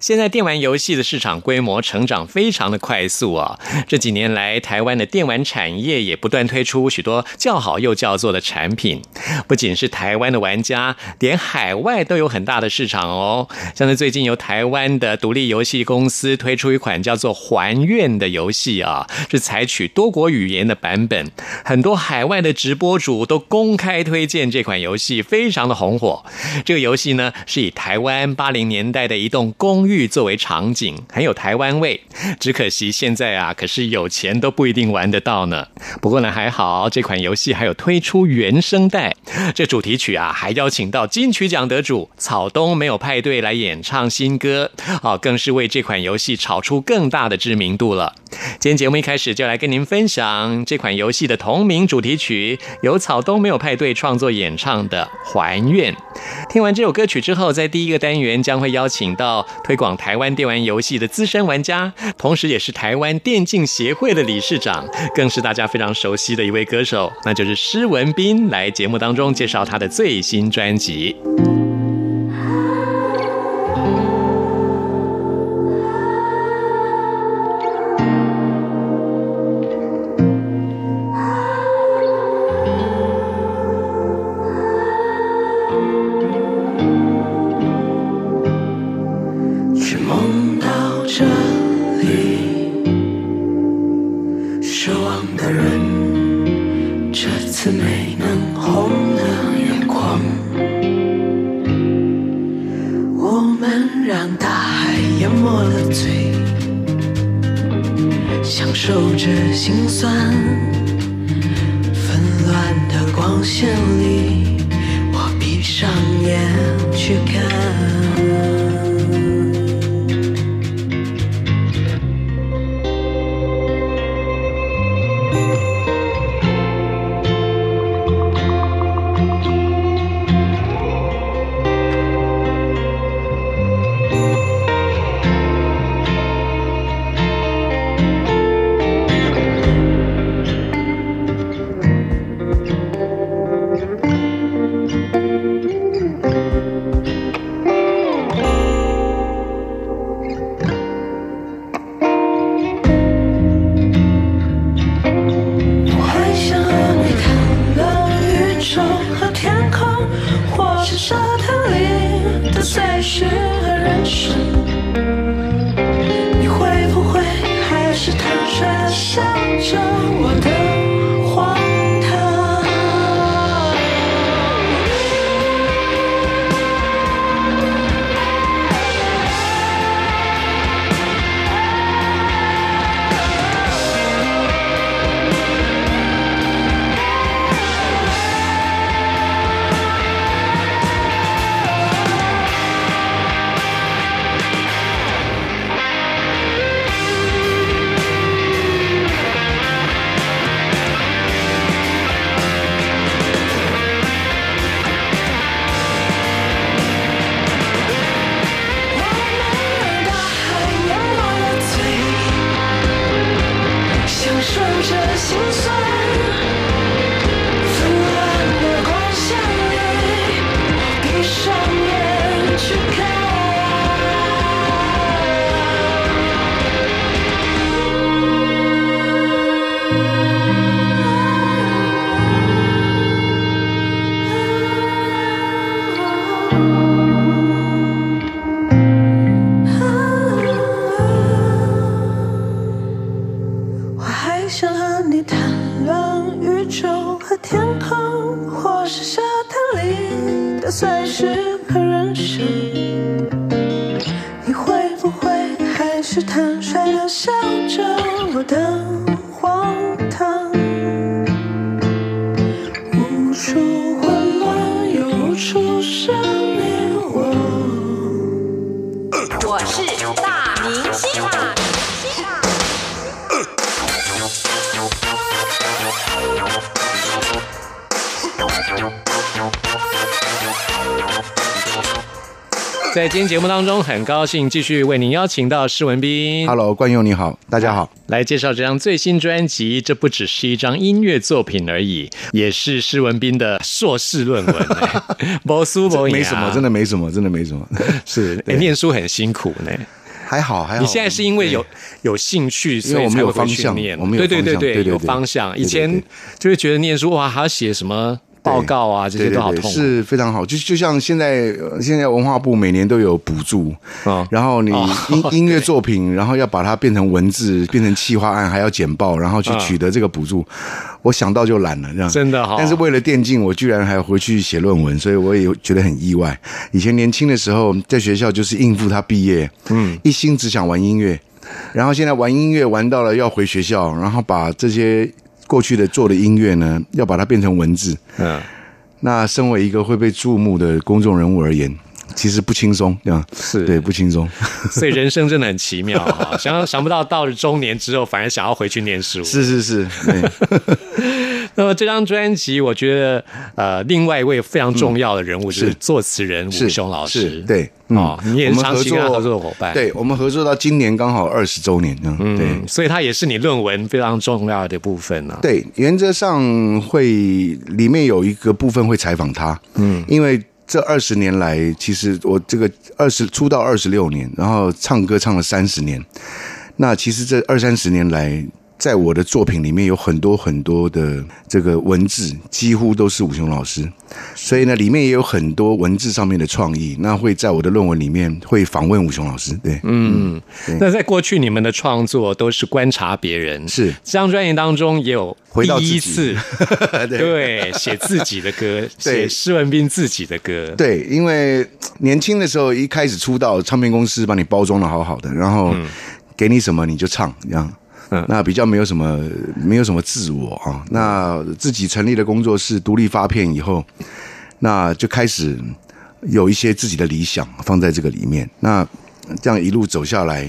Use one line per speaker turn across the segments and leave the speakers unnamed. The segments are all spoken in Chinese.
现在电玩游戏的市场规模成长非常的快速啊！这几年来，台湾的电玩产业也不断推出许多叫好又叫座的产品。不仅是台湾的玩家，连海外都有很大的市场哦。像是最近由台湾的独立游戏公司推出一款叫做《还愿》的游戏啊，是采取多国语言的版本。很多海外的直播主都公开推荐这款游戏，非常的红火。这个游戏呢，是以台湾八零年代的一栋公寓作为场景，很有台湾味。只可惜现在啊，可是有钱都不一定玩得到呢。不过呢，还好这款游戏还有推出原声带，这主题曲啊，还邀请到金曲奖得主草东没有派对来演唱新歌，啊，更是为这款游戏炒出更大的知名度了。今天节目一开始就来跟您分享这款游戏的同名主题曲，由草东没有派对创作演唱的《还愿》。听完这首歌曲之后，在第一个单元将会邀请到推广台湾电玩游戏的资深玩家，同时也是台湾电竞协会的理事长，更是大家非常熟悉的一位歌手，那就是施文斌，来节目当中介绍他的最新专辑。
去看。
今天节目当中，很高兴继续为您邀请到施文斌
Hello，冠佑你好，大家好。
来介绍这张最新专辑。这不只是一张音乐作品而已，也是施文斌的硕士论文。不输不赢啊
没什么，真的没什么，真的没什么。
是、念书很辛苦呢。
还好，还好。
你现在是因为有有兴趣，所以
我们有
才会
方向
去念。
我们有
对对对
方向对对对
有方向。
对对
以前就会觉得念书哇，还要写什么报告啊，这些都好痛苦。
是非常好。就就像现在，呃现在文化部每年都有补助，
哦
然后你
哦
音 音乐作品，然后要把它变成文字，变成企划案，还要简报，然后去
嗯
取得这个补助，我想到就懒了，这样
真的哈
但是为了电竞，我居然还要回去写论文，所以我也觉得很意外。以前年轻的时候，在学校就是应付他毕业，嗯，一心只想玩音乐，然后现在玩音乐玩到了要回学校，然后把这些过去的做的音乐呢，要把它变成文字。
嗯，
那身为一个会被注目的公众人物而言，其实不轻松，对吧
是
对不轻松。
所以人生真的很奇妙哈。想想不到到了中年之后，反而想要回去念书。
是是是，对，
那么这张专辑，我觉得呃，另外一位非常重要的人物就是
是
作词人
是
吴雄老师。
是对，
哦你也是长期跟他合作的伙伴
对，我们合作到今年刚好二十周年，这样对。
嗯，所以他也是你论文非常重要的部分呢、
对，原则上会里面有一个部分会采访他，嗯，因为这二十年来，其实我这个二十出道二十六年，然后唱歌唱了三十年，那其实这二三十年来，在我的作品里面有很多很多的这个文字，几乎都是武雄老师，所以呢，里面也有很多文字上面的创意，那会在我的论文里面会访问武雄老师，对，
嗯，那在过去你们的创作都是观察别人，
是。
这张专辑当中也有
回到
第一次 对写自己的歌，写
对
施文斌自己的歌，
对，因为年轻的时候一开始出道，唱片公司把你包装的好好的，然后给你什么你就唱，这样。
嗯
那比较没有什么，没有什么自我啊。那自己成立了工作室，独立发片以后，那就开始有一些自己的理想放在这个里面。那这样一路走下来，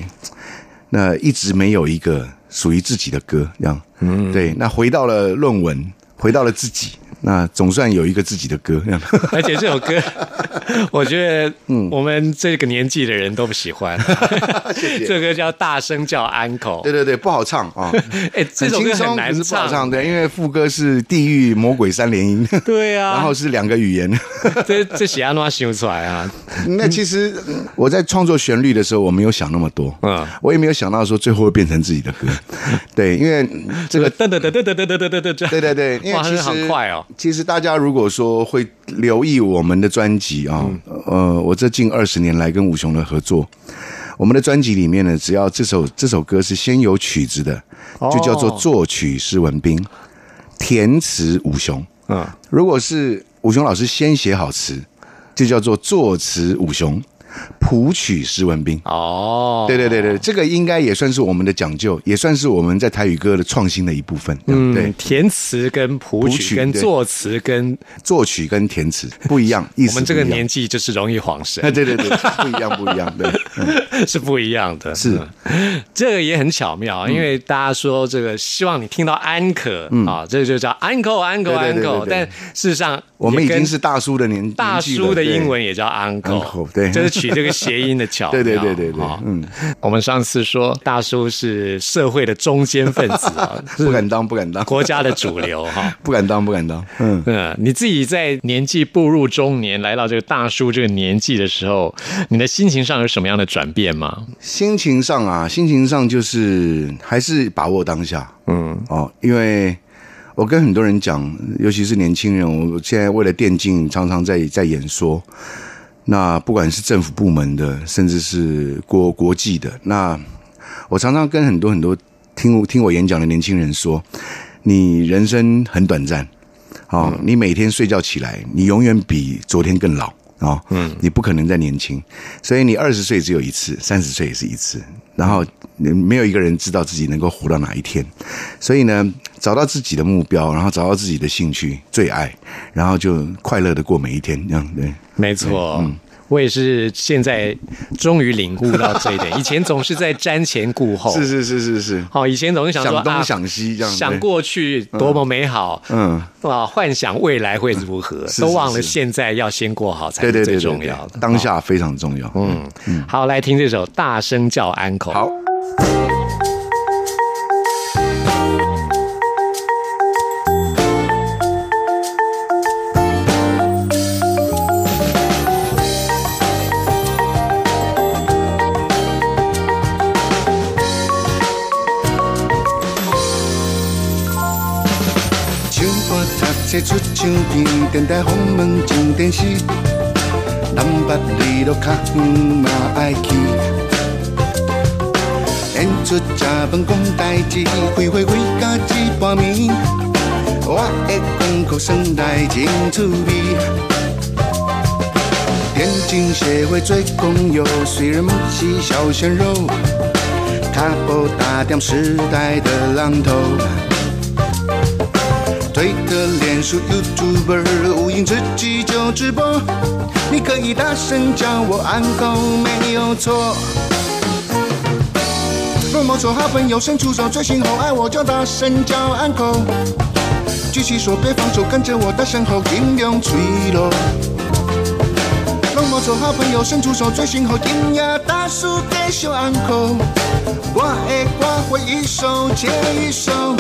那一直没有一个属于自己的歌，这样。嗯，对。那回到了论文，回到了自己，那总算有一个自己的歌，
而且这首歌，我觉得
嗯。
我们这个年纪的人都不喜欢。这个歌叫《大声叫 Uncle
对》，对对，不好唱啊。
哎，这首歌很难
可是不好
唱，
对，因为副歌是地狱魔鬼三连音，
对啊，
然后是两个语言。
这这写安诺修出来啊，
那其实嗯我在创作旋律的时候，我没有想那么多，
嗯。
我也没有想到说最后会变成自己的歌。对，因为这个，
噔噔噔噔噔噔噔噔噔噔噔，
对对对，因为
哇，
其
真的好快哦，
其实大家如果说会留意我们的专辑啊，
嗯。
呃，我这近二十年来跟武雄的合作，我们的专辑里面呢，只要这首这首歌是先有曲子的，就叫做
哦
作曲施文斌，填词武雄。
嗯，
如果是武雄老师先写好词，就叫做作词武雄，谱曲施文斌。
哦，
对对对对，这个应该也算是我们的讲究，也算是我们在台语歌的创新的一部分。嗯，对。
嗯，，填词跟谱曲跟作词跟
作曲跟填词 不一样，意思
我们这个年纪就是容易晃神。
啊，，对对对，不一样不一样，对，嗯
是不一样的。
是。
嗯。这个也很巧妙，因为大家说这个希望你听到安可啊，这就叫 uncle uncle uncle，但事实上
我们已经是大叔的年
大叔的英文也叫
uncle，uncle，对。
就是取这个谐音的巧妙。
对对对对对
啊
嗯，
我们上次说大叔是社会的中间分子啊，
不敢当不敢当，
国家的主流哈。
不敢当不敢当，嗯。
嗯，你自己在年纪步入中年，来到这个大叔这个年纪的时候，你的心情上有什么样的转变吗？
心情上啊，心情上就是还是把握当下，
嗯，
哦，因为我跟很多人讲，尤其是年轻人，我现在为了电竞，常常在在演说。那不管是政府部门的，甚至是国国际的，那我常常跟很多很多听听我演讲的年轻人说，你人生很短暂，
哦，你每天睡觉起来，你永远比昨天更老哦，嗯，你不可能再年轻，所以你二十岁只有一次，三十岁也是一次，然后你没有一个人知道自己能够活到哪一天，所以呢，找到自己的目标，然后找到自己的兴趣、最爱，然后就快乐的过每一天，这样对。
没错。嗯我也是现在终于领悟到这一点，以前总是在瞻前顾后，
是是是是是，
好，以前总是想说
想东
啊
想西这样，
想
对
过去多么美好，
嗯，
啊，幻想未来会如何，
是
都忘了
是
现在要先过好才最
对对对对
重要的。
当下非常重要。嗯，
嗯，好，来听这首《大声叫安口》。
好。出唱片，电台访问进电视，南北里落较远嘛爱去。演出吃饭讲代志，开会开到一半暝，我的功课算来真趣味。天津社会做公友，虽然不是小鲜肉，他不打点时代的榔头。推特、脸书、YouTuber，无影自己就直播。你可以大声叫我安狗，没有错。若某丑好朋友伸出手，最心后爱我就大声叫安狗。举起手别放手，跟着我的身后尽量吹落。若某丑好朋友伸出手，最心后音乐大叔给小安狗。我的歌会一首接一首。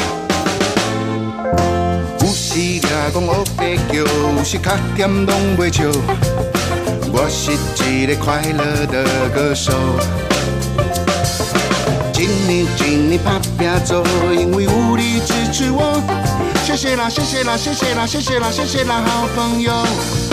有时掠讲乌白叫，有时较甜拢袂笑。我是一个快乐的歌手，一年一年打拼做，因为有你支持我。谢谢啦，谢谢啦，谢谢啦，谢谢啦，谢谢啦，好朋友。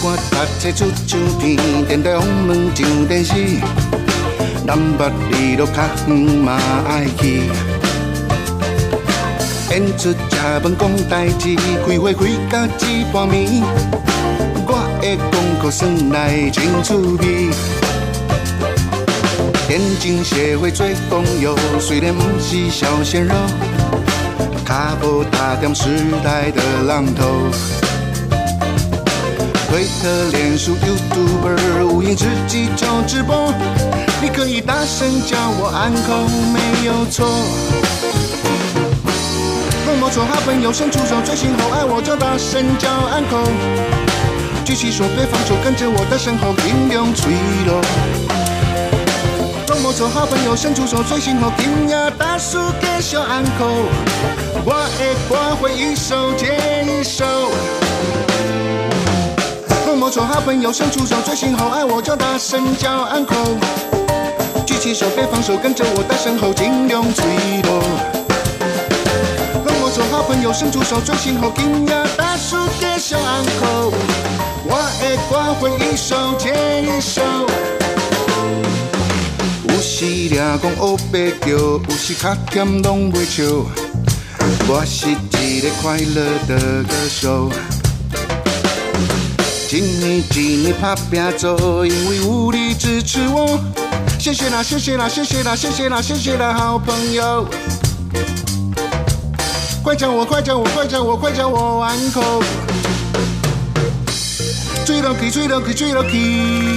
唱歌读册出唱片，电台访问上电视，南北里路较远嘛爱去。演出食饭讲代志，开会开到一半暝，我的功课算来真趣味。电竞社会做公友，虽然不是小鲜肉，卡步打点时代的浪头。推特、脸书、YouTuber，无影自己就直播。你可以大声叫我安口，没有错。若某丑好朋友伸出手，最心后爱我就大声叫安口。举起手别放手，跟着我的身后尽量吹落。若某丑好朋友伸出手，最心后音乐大叔给小安口。我的歌会一首接一首。若某丑好朋友伸出手，最心后爱我就大声叫 uncle，。举起手别放手，跟着我的身后尽量吹落。若某丑好朋友伸出手，最心后音乐大叔给小安口。我的歌会一首接一首。有时掠讲黑白叫，有时较甜拢袂笑。我是一个快乐的歌手。一年一年打拼做，因为有你支持我。谢谢啦，谢谢啦，谢谢啦，谢谢啦，谢谢啦，好朋友。快叫我，快叫我，快叫我，快叫我安口。吹落去，吹落去，吹落去。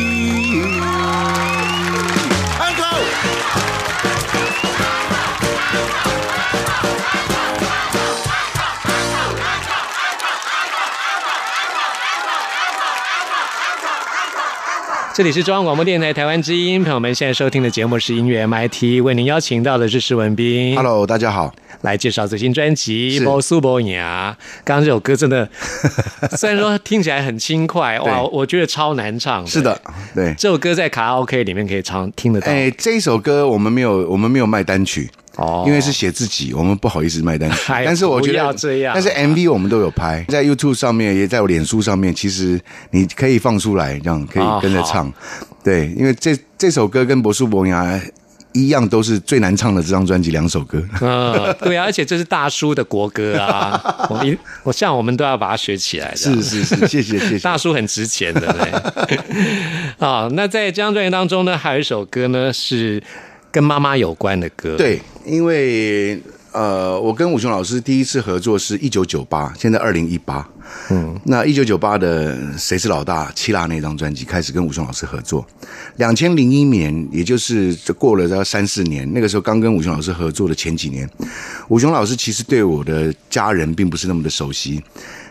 这里是中央广播电台台湾之音，朋友们现在收听的节目是音乐 MIT，为您邀请到的是施文斌
Hello，大家好。
来介绍最新专辑《
是
波苏波雅》。刚刚这首歌真的，虽然说听起来很轻快，哇，我觉得超难唱。
是的，，对。
这首歌在卡拉 OK 里面可以唱，听得到。
哎，这一首歌我们没有，我们没有卖单曲。
哦
因为是写自己，我们不好意思卖单曲。
哎
但是我觉得
要这样
但是 MV 我们都有拍，在 YouTube 上面，也在我脸书上面，其实你可以放出来，这样可以
哦
跟着唱。对，因为这这首歌跟《博树博雅》一样，都是最难唱的这张专辑两首歌。
嗯，对啊，而且这是大叔的国歌啊，我一我像我们都要把它学起来的。
是是是，谢谢谢谢。
大叔很值钱的，对。啊，那在这张专辑当中呢，还有一首歌呢是跟妈妈有关的歌。，
对，因为呃，我跟武雄老师第一次合作是一九九八，现在二零一八。嗯，那一九九八的《谁是老大》七辣那张专辑开始跟武雄老师合作，两千零一年，也就是这过了这三四年，那个时候刚跟武雄老师合作的前几年，武雄老师其实对我的家人并不是那么的熟悉。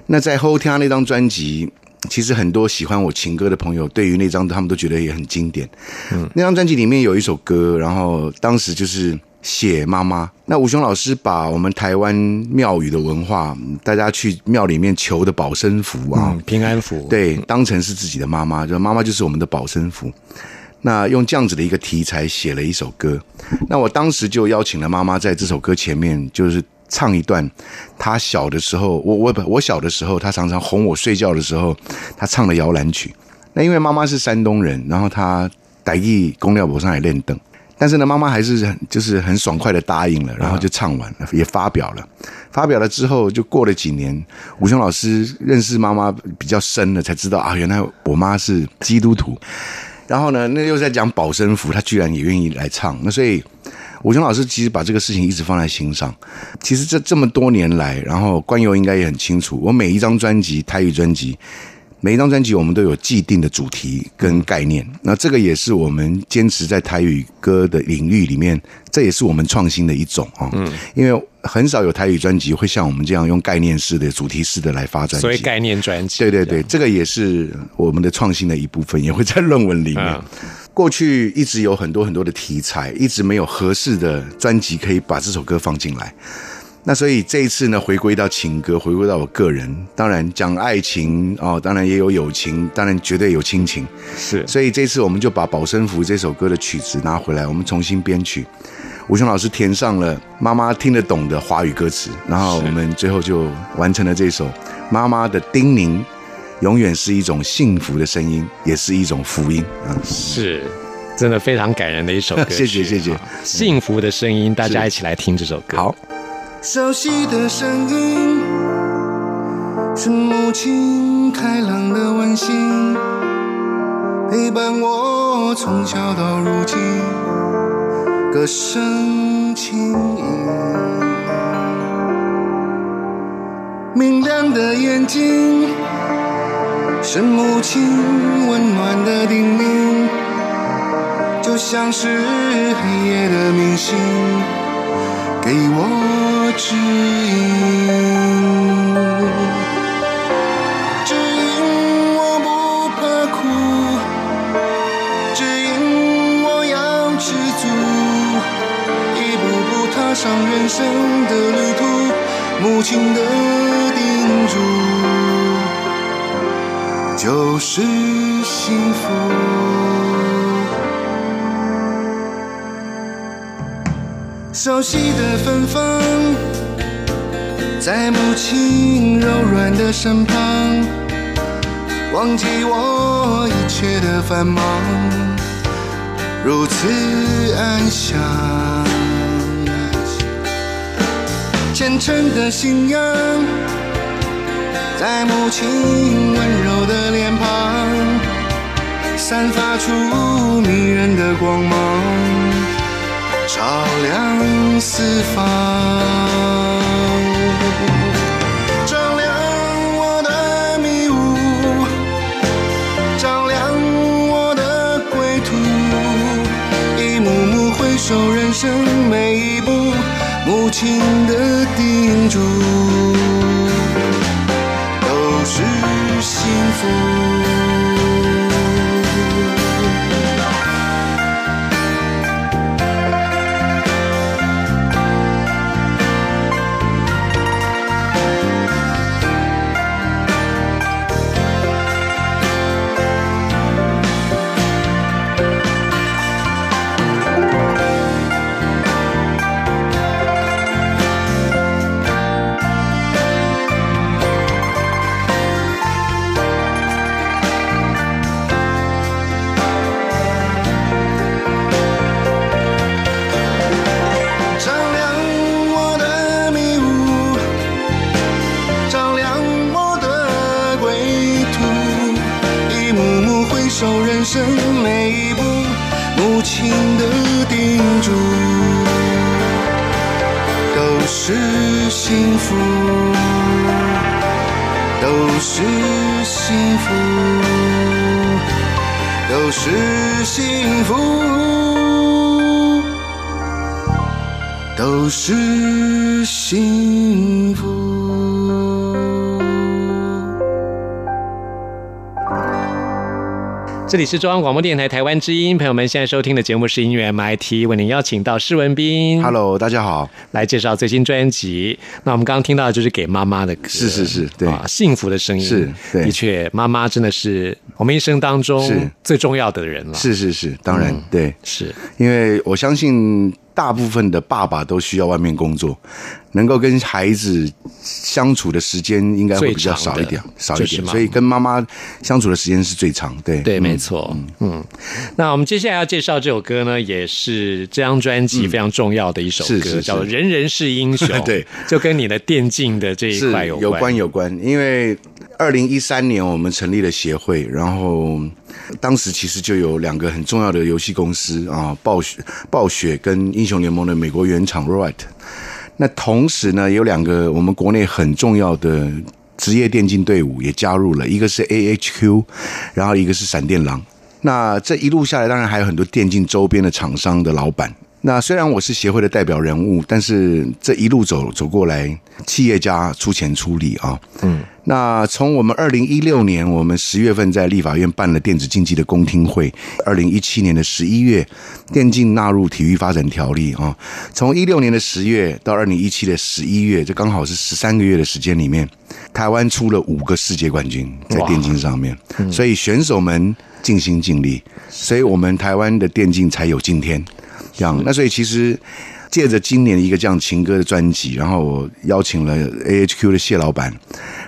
那在后天那张专辑，其实很多喜欢我情歌的朋友，对于那张他们都觉得也很经典。嗯，那张专辑里面有一首歌，然后当时就是写妈妈。那吴雄老师把我们台湾庙宇的文化，嗯大家去庙里面求的保身符啊，
嗯，平安符。，
对，当成是自己的妈妈，就妈妈就是我们的保身符。那用这样子的一个题材写了一首歌，那我当时就邀请了妈妈在这首歌前面，就是唱一段他小的时候，我我我小的时候，他常常哄我睡觉的时候，他唱的摇篮曲。那因为妈妈是山东人，然后她傣艺公料博上来练凳，但是呢，妈妈还是很就是很爽快的答应了，然后就唱完了，也发表了。发表了之后，就过了几年，武雄老师认识妈妈比较深了，才知道啊，原来我妈是基督徒。然后呢，那又在讲保身符，他居然也愿意来唱。那所以，武雄老师其实把这个事情一直放在心上。其实这这么多年来，然后关佑应该也很清楚，我每一张专辑台语专辑。每一张专辑我们都有既定的主题跟概念，那这个也是我们坚持在台语歌的领域里面，这也是我们创新的一种啊。嗯，因为很少有台语专辑会像我们这样用概念式的、主题式的来发专辑。
所以概念专辑。
对对对，这个也是我们的创新的一部分，也会在论文里面。
嗯
过去一直有很多很多的题材，一直没有合适的专辑可以把这首歌放进来。那所以这一次呢，回归到情歌，回归到我个人，当然讲爱情哦，当然也有友情，当然绝对有亲情。
是
所以这次我们就把《保生符》这首歌的曲子拿回来，我们重新编曲。吴雄老师填上了妈妈听得懂的华语歌词，然后我们最后就完成了这首妈妈的叮咛，永远是一种幸福的声音，也是一种福音啊！
是，真的非常感人的一首歌曲。
谢谢谢谢
啊幸福的声音，大家一起来听这首歌。
好，
熟悉的声音，是母亲开朗的温馨，陪伴我从小到如今，歌声轻盈。明亮的眼睛，是母亲温暖的叮咛，就像是黑夜的明星。给我指引，指引我不怕苦，指引我要知足，一步步踏上人生的旅途，母亲的叮嘱就是幸福。熟悉的芬芳，在母亲柔软的身旁，忘记我一切的繁忙，如此安详。虔诚的信仰，在母亲温柔的脸庞，散发出迷人的光芒。照亮四方，照亮我的迷雾，照亮我的归途。一幕幕回首人生每一步，母亲的叮嘱
里是中央广播电台台湾之音，朋友们现在收听的节目是音乐 MIT，为您邀请到施文斌。
Hello，大家好。
来介绍最新专辑。那我们刚刚听到的就是给妈妈的歌，
是是是对。
啊，幸福的声音。
是对。
的确，妈妈真的是我们一生当中
是。
最重要的人了，
是是是，当然、
嗯
对，
是。
因为我相信大部分的爸爸都需要外面工作，能够跟孩子相处的时间应该会比较少一点少一点，所以跟妈妈相处的时间是最长。对
对，
嗯
没错，嗯，那我们接下来要介绍这首歌呢，也是这张专辑非常重要的一首歌，
是是是。
叫做《人人是英雄》，
对，
就跟你的电竞的这一块有
有关有关，因为二零一三年我们成立了协会，然后当时其实就有两个很重要的游戏公司啊，暴雪、暴雪跟英雄联盟的美国原厂 Riot。那同时呢，有两个我们国内很重要的职业电竞队伍也加入了，一个是 AHQ，然后一个是闪电狼。那这一路下来，当然还有很多电竞周边的厂商的老板。那虽然我是协会的代表人物，但是这一路走走过来，企业家出钱出力啊。嗯，那从我们二零一六年，我们十月份在立法院办了电子竞技的公听会，二零一七年的十一月，电竞纳入体育发展条例啊。从一六年的十月到二零一七的十一月，这刚好是十三个月的时间里面，台湾出了五个世界冠军在电竞上面，所以选手们尽心尽力，所以我们台湾的电竞才有今天。这样，那所以其实借着今年一个这样情歌的专辑，然后我邀请了 AHQ 的谢老板，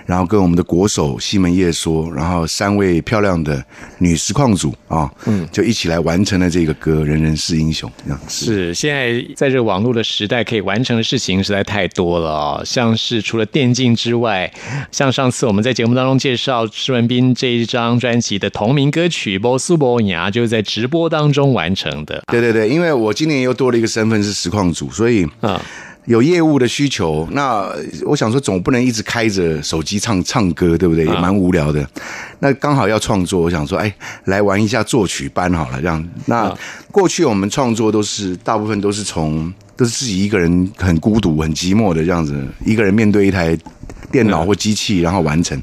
然后跟我们的国手西门叶说，然后三位漂亮的女实况组啊，嗯，就一起来完成了这个歌《人人是英雄》这样。
是，现在在这个网络的时代，可以完成的事情实在太多了哦。像是除了电竞之外，像上次我们在节目当中介绍施文斌这一张专辑的同名歌曲《波苏波雅》，就是在直播当中完成的。
对对对，因为我今年又多了一个身份是实况组，所以
啊
有业务的需求，那我想说总不能一直开着手机唱唱歌，对不对？也蛮无聊的。那刚好要创作，我想说，哎，来玩一下作曲班好了，这样。那过去我们创作都是大部分都是从都是自己一个人很孤独、很寂寞的这样子，一个人面对一台电脑或机器，然后完成。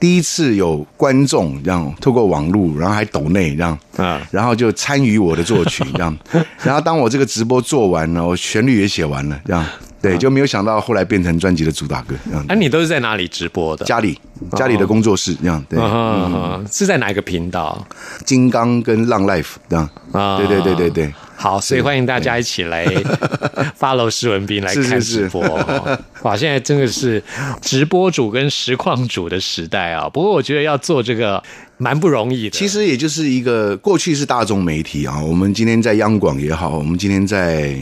第一次有观众这样透过网络，然后还抖内这样，
啊。
然后就参与我的作曲这样，然后当我这个直播做完了，我旋律也写完了这样，对，就没有想到后来变成专辑的主打歌这样。
啊，你都是在哪里直播的？
家里家里的工作室这样，对，
啊是在哪一个频道？
金刚跟浪 life 这样，
啊。
对对对对对，
好，所以欢迎大家一起来 follow 施文斌来看直播哦。哇，现在真的是直播主跟实况主的时代啊！不过我觉得要做这个蛮不容易的。
其实也就是一个过去是大众媒体啊，我们今天在央广也好，我们今天在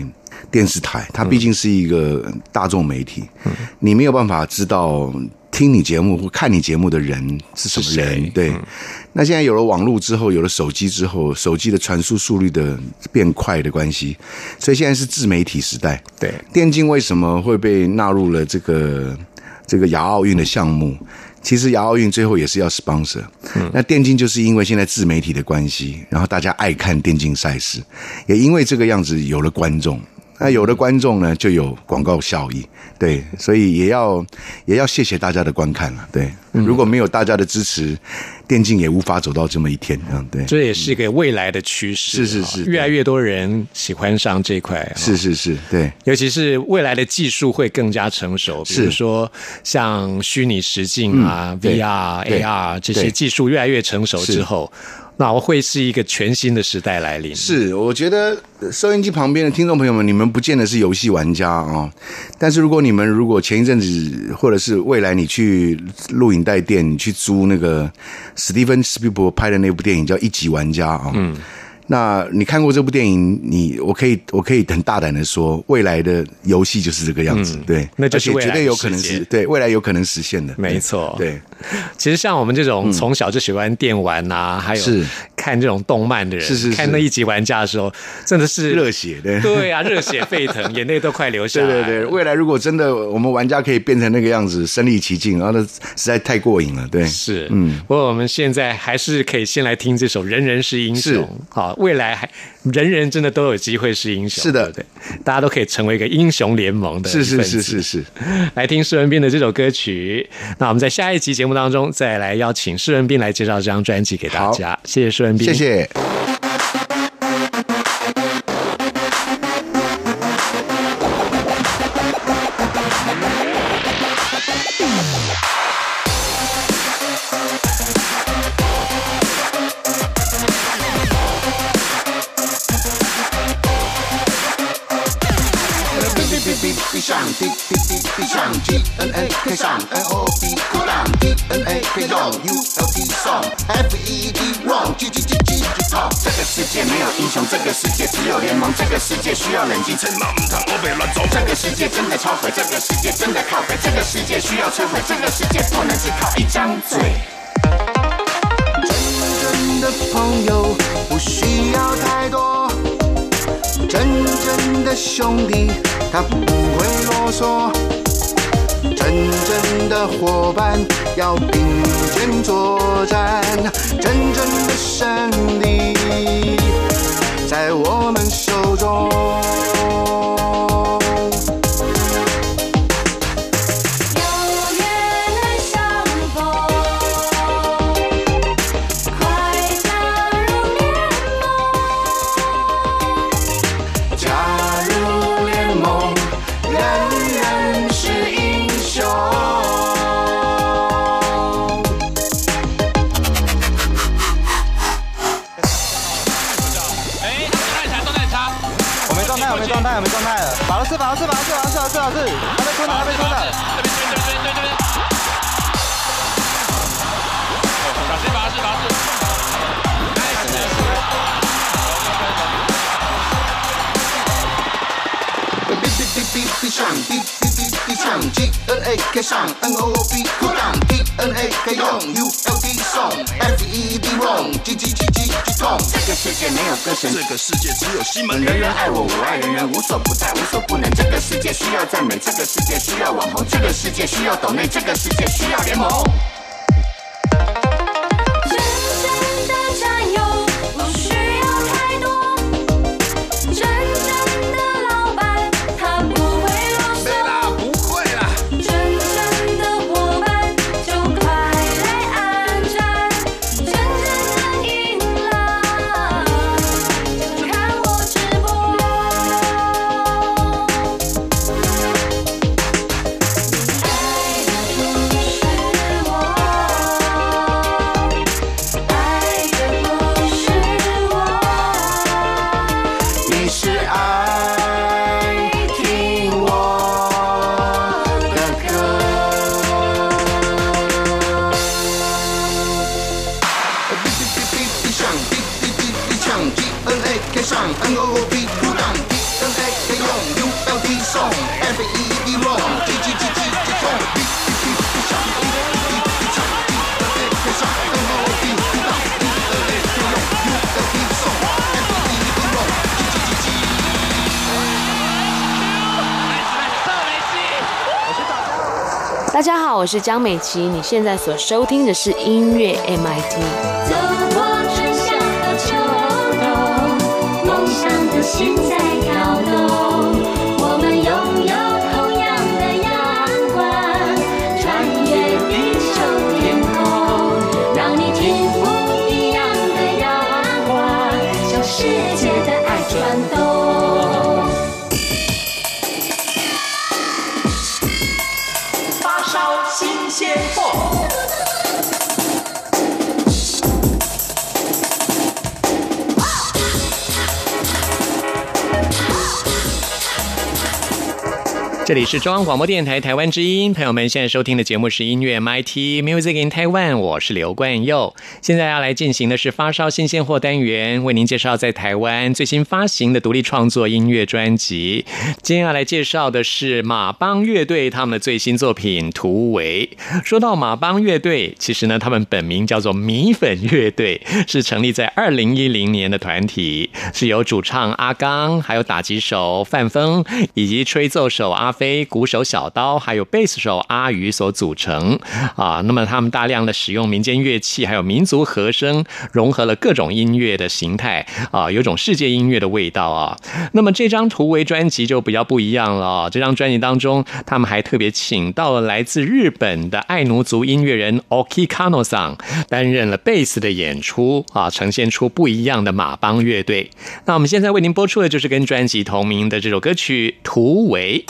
电视台，它毕竟是一个大众媒体，你没有办法知道听你节目或看你节目的人是什么人，对。那现在有了网络之后，有了手机之后，手机的传输速率的变快的关系，所以现在是自媒体时代。
对
电竞为什么会被纳入了这个这个亚奥运的项目？其实亚奥运最后也是要 sponsor，、那电竞就是因为现在自媒体的关系，然后大家爱看电竞赛事，也因为这个样子有了观众。那有的观众呢，就有广告效益，对，所以也要也要谢谢大家的观看了，对，如果没有大家的支持，电竞也无法走到这么一天，嗯，对，
这也是一个未来的趋势啊，
是是是
越来越多人喜欢上这块啊，
是是是，对，
尤其是未来的技术会更加成熟，比如
是
说像虚拟实境啊、VR、
对
AR 这些技术越来越成熟之后，那我会是一个全新的时代来临。
是，我觉得收音机旁边的听众朋友们，你们不见得是游戏玩家啊、但是如果你们如果前一阵子，或者是未来你去录影带店，你去租那个史蒂芬史皮伯拍的那部电影叫《一级玩家》啊、嗯。那你看过这部电影，你我可以我可以很大胆的说，未来的游戏就是这个样子，对，
嗯那就是
绝对有可能是对未来有可能实现的，
没错。
对，
其实像我们这种从小就喜欢电玩呐、还有看这种动漫的人，
是是是。
看那一集玩家的时候，真的是
热血的
对啊，热血沸腾，眼泪都快流下来。
对对对，未来如果真的我们玩家可以变成那个样子，身临其境，然后那实在太过瘾了，对，
是，嗯，不过我们现在还是可以先来听这首《人人是英雄》。好，未来还人人真的都有机会是英雄，
是的
对对，大家都可以成为一个英雄联盟的
是是是是是，
来听施文斌的这首歌曲。那我们在下一集节目当中再来邀请施文斌来介绍这张专辑给大家。谢谢施文斌，
谢。谢。
这个世界需要冷静，趁马唔堂我被乱走。这个世界真的超毁，这个世界真的靠北，这个世界需要摧毁，这个世界不能只靠一张嘴。真正的朋友不需要太多。真正的兄弟，他不会啰嗦。真正的伙伴要并肩作战，真正的胜利在我们手中。N O O B 酷浪 D N A 可以用 U L D 送 F E D wrong G G G G G 痛。这个世界没有歌神，这个世界只有西门。人人爱我，我爱人人，无所不在，无所不能。这个世界需要赞美，这个世界需要网红，这个世界需要抖内，这个世界需要联盟。
我是
江美琪，你现在所收听的是音乐 MIT。
走过春夏和秋冬，梦想的心在
这里是中央广播电台台湾之音，朋友们现在收听的节目是音乐 MIT Music in Taiwan，我是刘冠佑。现在要来进行的是发烧新鲜货单元，为您介绍在台湾最新发行的独立创作音乐专辑。今天要来介绍的是马帮乐队他们的最新作品《突围》。说到马帮乐队，其实呢，他们本名叫做米粉乐队，是成立在二零一零年的团体，是由主唱阿刚，还有打击手范峰，以及吹奏手阿。飞鼓手小刀，还有贝斯手阿鱼所组成啊。那么他们大量的使用民间乐器，还有民族和声，融合了各种音乐的形态啊，有种世界音乐的味道啊。那么这张突围专辑就比较不一样了。这张专辑当中，他们还特别请到了来自日本的爱奴族音乐人 Oki Kanosan 担任了贝斯的演出啊，呈现出不一样的马帮乐队。那我们现在为您播出的就是跟专辑同名的这首歌曲《突围》。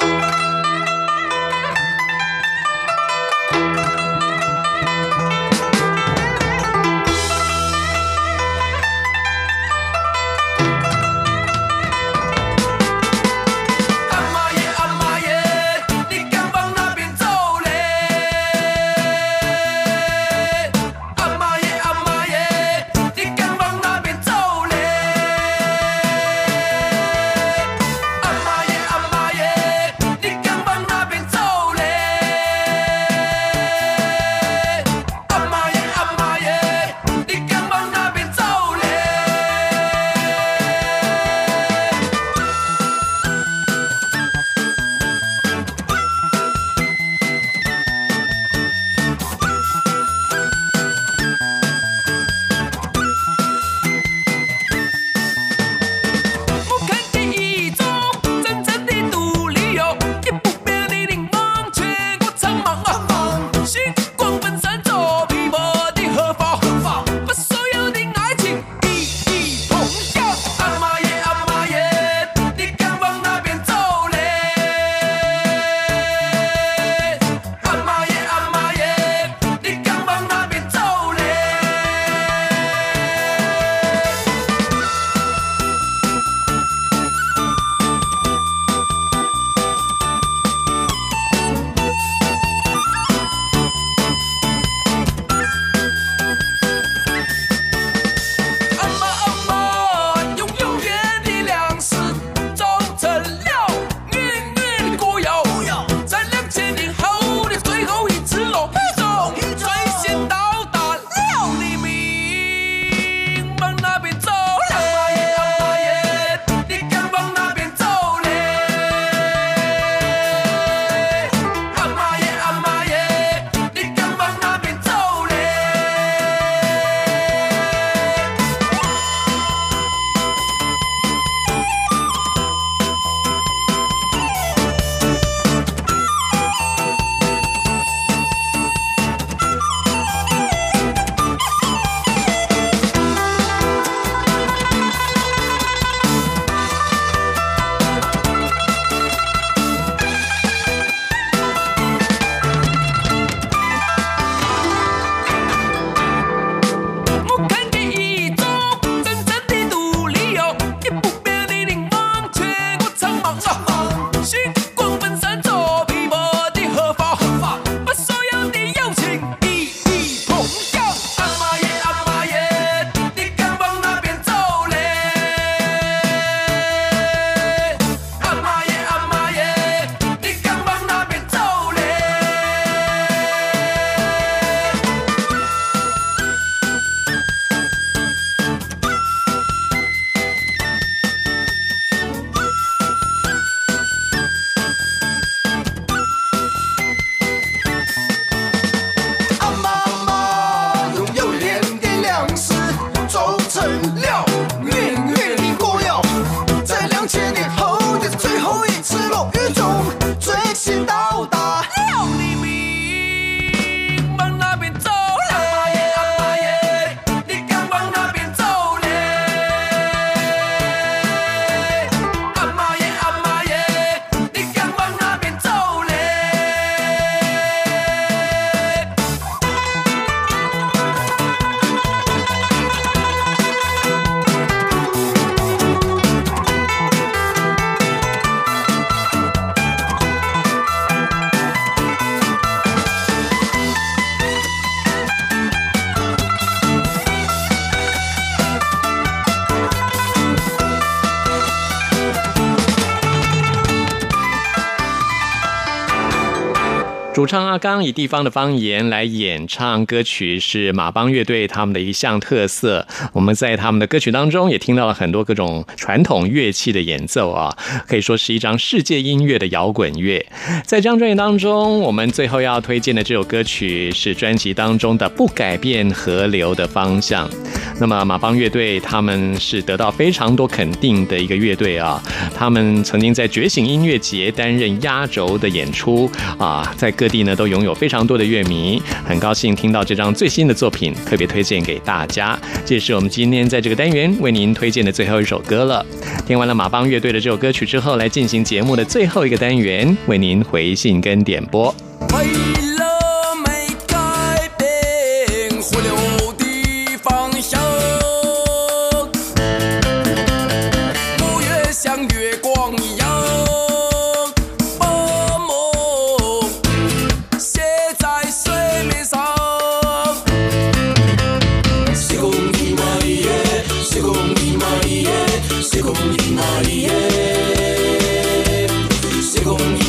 主唱阿刚以地方的方言来演唱歌曲，是马帮乐队他们的一项特色。我们在他们的歌曲当中也听到了很多各种传统乐器的演奏啊，可以说是一张世界音乐的摇滚乐。在这张专辑当中，我们最后要推荐的这首歌曲是专辑当中的《不改变河流的方向》。那么马帮乐队他们是得到非常多肯定的一个乐队啊，他们曾经在觉醒音乐节担任压轴的演出啊，在各地呢都拥有非常多的乐迷。很高兴听到这张最新的作品，特别推荐给大家。这是我们今天在这个单元为您推荐的最后一首歌了。听完了马帮乐队的这首歌曲之后，来进行节目的最后一个单元，为您回信跟点播。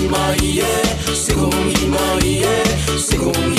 今家セコン今家セコン今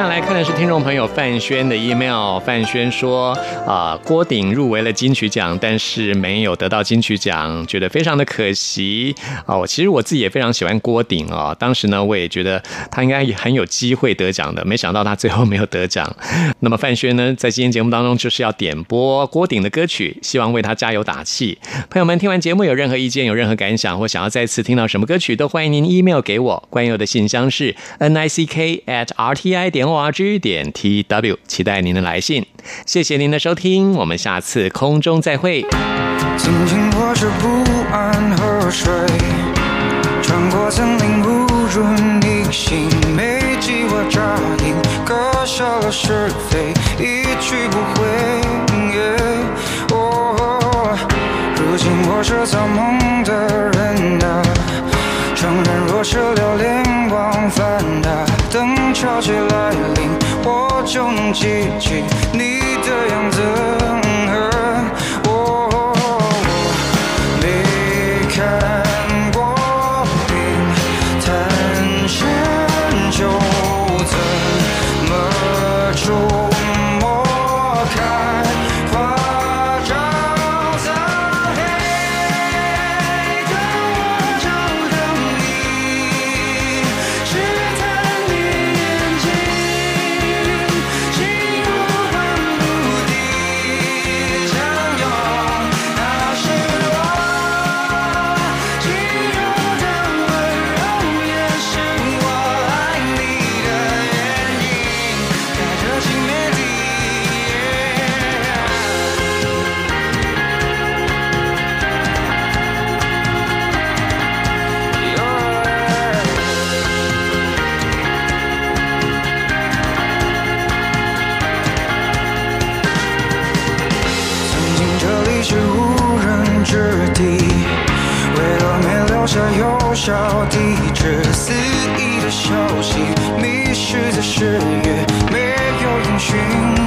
接下来看的是听众朋友范轩的 email。范轩说：“啊、郭顶入围了金曲奖，但是没有得到金曲奖，觉得非常的可惜啊。我其实我自己也非常喜欢郭顶哦，当时呢，我也觉得他应该也很有机会得奖的，没想到他最后没有得奖。那么范轩呢，在今天节目当中就是要点播郭顶的歌曲，希望为他加油打气。朋友们听完节目有任何意见、有任何感想，或想要再次听到什么歌曲，都欢迎您 email 给我。关佑的信箱是 n i c k at r t i 点 o r g 点 t w，期待您的来信。谢谢您的收听，我们下次空中再会。
静静握着不安河水，穿过森林无人逆行，没计划扎营，割下了是非，一去不回。哦，如今我是造梦的人啊，承认若是流连忘返的，等潮起来临，我就能记起你的样子。迷失在十月，没有音讯。